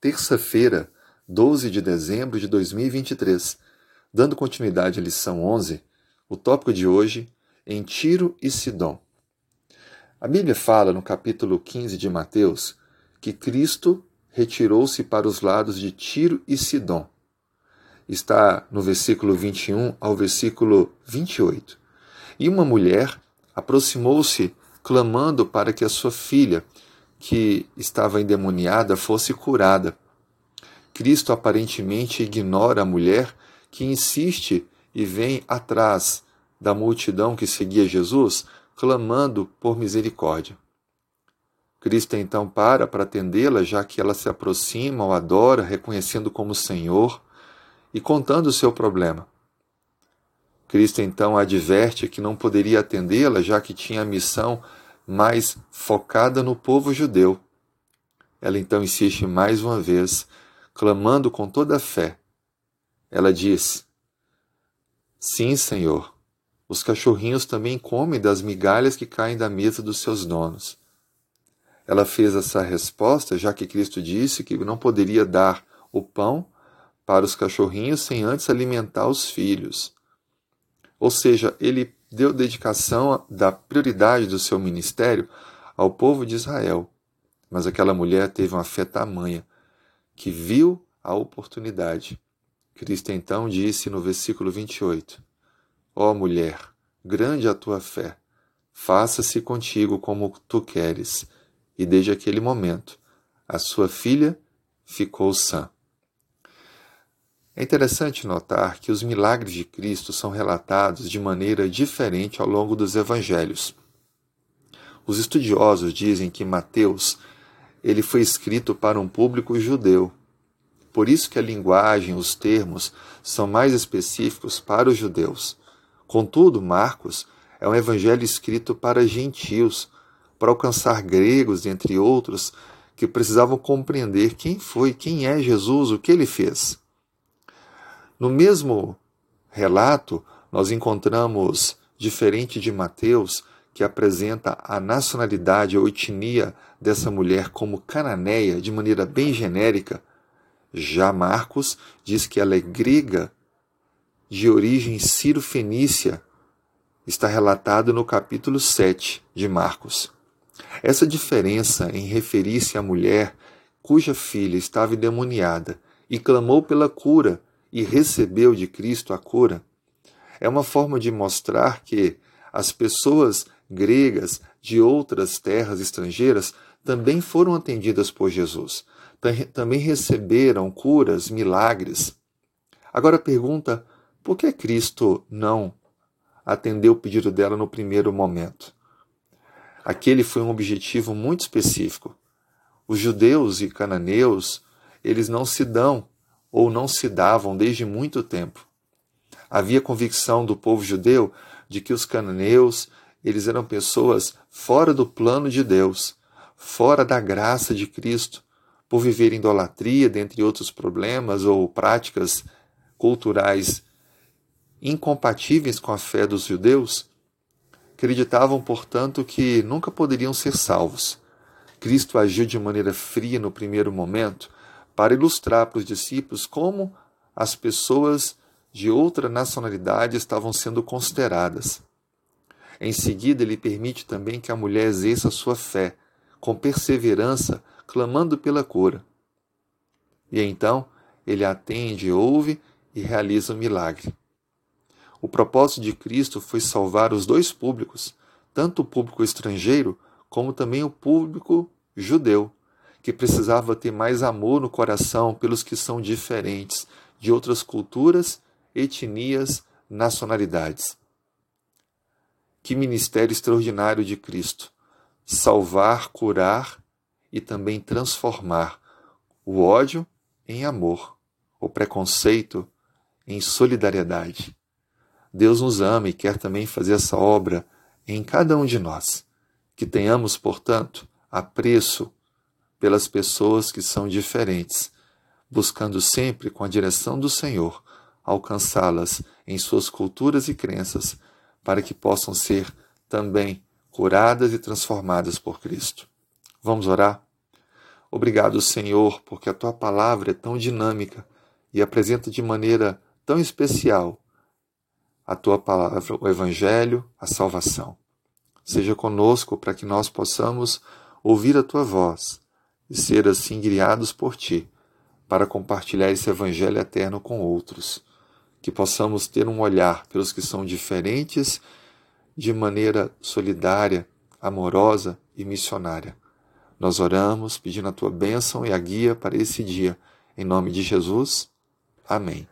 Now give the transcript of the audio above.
terça-feira, 12 de dezembro de 2023. Dando continuidade à lição 11, o tópico de hoje, em Tiro e Sidom. A Bíblia fala no capítulo 15 de Mateus que Cristo retirou-se para os lados de Tiro e Sidom. Está no versículo 21 ao versículo 28. E uma mulher aproximou-se clamando para que a sua filha, que estava endemoniada, fosse curada. Cristo aparentemente ignora a mulher que insiste e vem atrás da multidão que seguia Jesus, clamando por misericórdia. Cristo então para para atendê-la, já que ela se aproxima, o adora, reconhecendo como Senhor e contando o seu problema. Cristo então adverte que não poderia atendê-la, já que tinha a missão mais focada no povo judeu. Ela então insiste mais uma vez, clamando com toda a fé. Ela diz: Sim, Senhor, os cachorrinhos também comem das migalhas que caem da mesa dos seus donos. Ela fez essa resposta, já que Cristo disse que não poderia dar o pão para os cachorrinhos sem antes alimentar os filhos. Ou seja, ele deu dedicação da prioridade do seu ministério ao povo de Israel. Mas aquela mulher teve uma fé tamanha que viu a oportunidade. Cristo então disse no versículo 28: Ó oh, mulher, grande a tua fé, faça-se contigo como tu queres e desde aquele momento a sua filha ficou sã. É interessante notar que os milagres de Cristo são relatados de maneira diferente ao longo dos evangelhos. Os estudiosos dizem que Mateus ele foi escrito para um público judeu. Por isso que a linguagem, os termos são mais específicos para os judeus. Contudo, Marcos é um evangelho escrito para gentios, para alcançar gregos, entre outros, que precisavam compreender quem foi, quem é Jesus, o que ele fez. No mesmo relato, nós encontramos, diferente de Mateus, que apresenta a nacionalidade ou etnia dessa mulher como cananeia de maneira bem genérica, já Marcos diz que ela é grega de origem ciro-fenícia. Está relatado no capítulo 7 de Marcos. Essa diferença em referir-se à mulher cuja filha estava endemoniada e clamou pela cura e recebeu de Cristo a cura é uma forma de mostrar que as pessoas gregas de outras terras estrangeiras também foram atendidas por Jesus, também receberam curas, milagres. Agora pergunta: por que Cristo não atendeu o pedido dela no primeiro momento? Aquele foi um objetivo muito específico. Os judeus e cananeus, eles não se dão ou não se davam desde muito tempo. Havia convicção do povo judeu de que os cananeus, eles eram pessoas fora do plano de Deus, fora da graça de Cristo, por viver idolatria, dentre outros problemas ou práticas culturais incompatíveis com a fé dos judeus, Acreditavam, portanto, que nunca poderiam ser salvos. Cristo agiu de maneira fria no primeiro momento para ilustrar para os discípulos como as pessoas de outra nacionalidade estavam sendo consideradas. Em seguida, ele permite também que a mulher exerça sua fé, com perseverança, clamando pela cura. E então, ele atende, ouve e realiza o milagre. O propósito de Cristo foi salvar os dois públicos, tanto o público estrangeiro como também o público judeu, que precisava ter mais amor no coração pelos que são diferentes, de outras culturas, etnias, nacionalidades. Que ministério extraordinário de Cristo! Salvar, curar e também transformar o ódio em amor, o preconceito em solidariedade. Deus nos ama e quer também fazer essa obra em cada um de nós. Que tenhamos, portanto, apreço pelas pessoas que são diferentes, buscando sempre, com a direção do Senhor, alcançá-las em suas culturas e crenças, para que possam ser também curadas e transformadas por Cristo. Vamos orar? Obrigado, Senhor, porque a tua palavra é tão dinâmica e apresenta de maneira tão especial a tua palavra, o Evangelho, a salvação. Seja conosco para que nós possamos ouvir a tua voz e ser assim guiados por ti para compartilhar esse Evangelho eterno com outros. Que possamos ter um olhar pelos que são diferentes de maneira solidária, amorosa e missionária. Nós oramos pedindo a tua bênção e a guia para esse dia. Em nome de Jesus. Amém.